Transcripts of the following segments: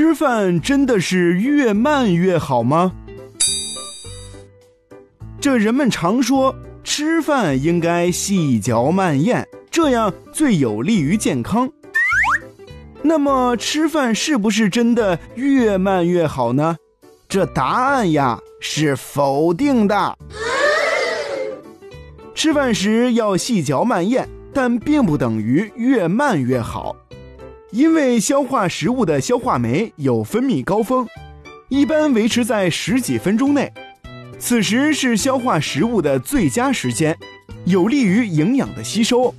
吃饭真的是越慢越好吗？这人们常说吃饭应该细嚼慢咽，这样最有利于健康。那么吃饭是不是真的越慢越好呢？这答案呀是否定的。吃饭时要细嚼慢咽，但并不等于越慢越好，因为消化食物的消化酶有分泌高峰，一般维持在十几分钟内，此时是消化食物的最佳时间，有利于营养的吸收。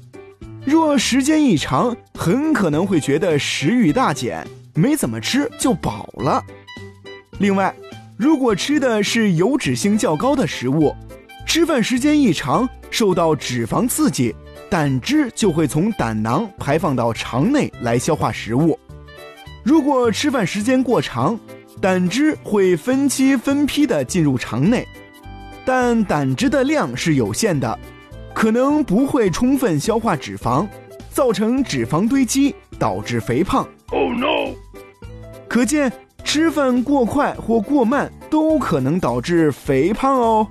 若时间一长，很可能会觉得食欲大减，没怎么吃就饱了。另外，如果吃的是油脂性较高的食物，吃饭时间一长，受到脂肪刺激，胆汁就会从胆囊排放到肠内来消化食物。如果吃饭时间过长，胆汁会分期分批的进入肠内，但胆汁的量是有限的。可能不会充分消化脂肪，造成脂肪堆积，导致肥胖。Oh no！可见吃饭过快或过慢都可能导致肥胖哦。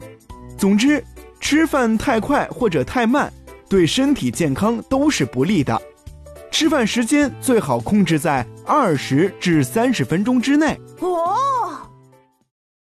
总之，吃饭太快或者太慢，对身体健康都是不利的。吃饭时间最好控制在二十至三十分钟之内。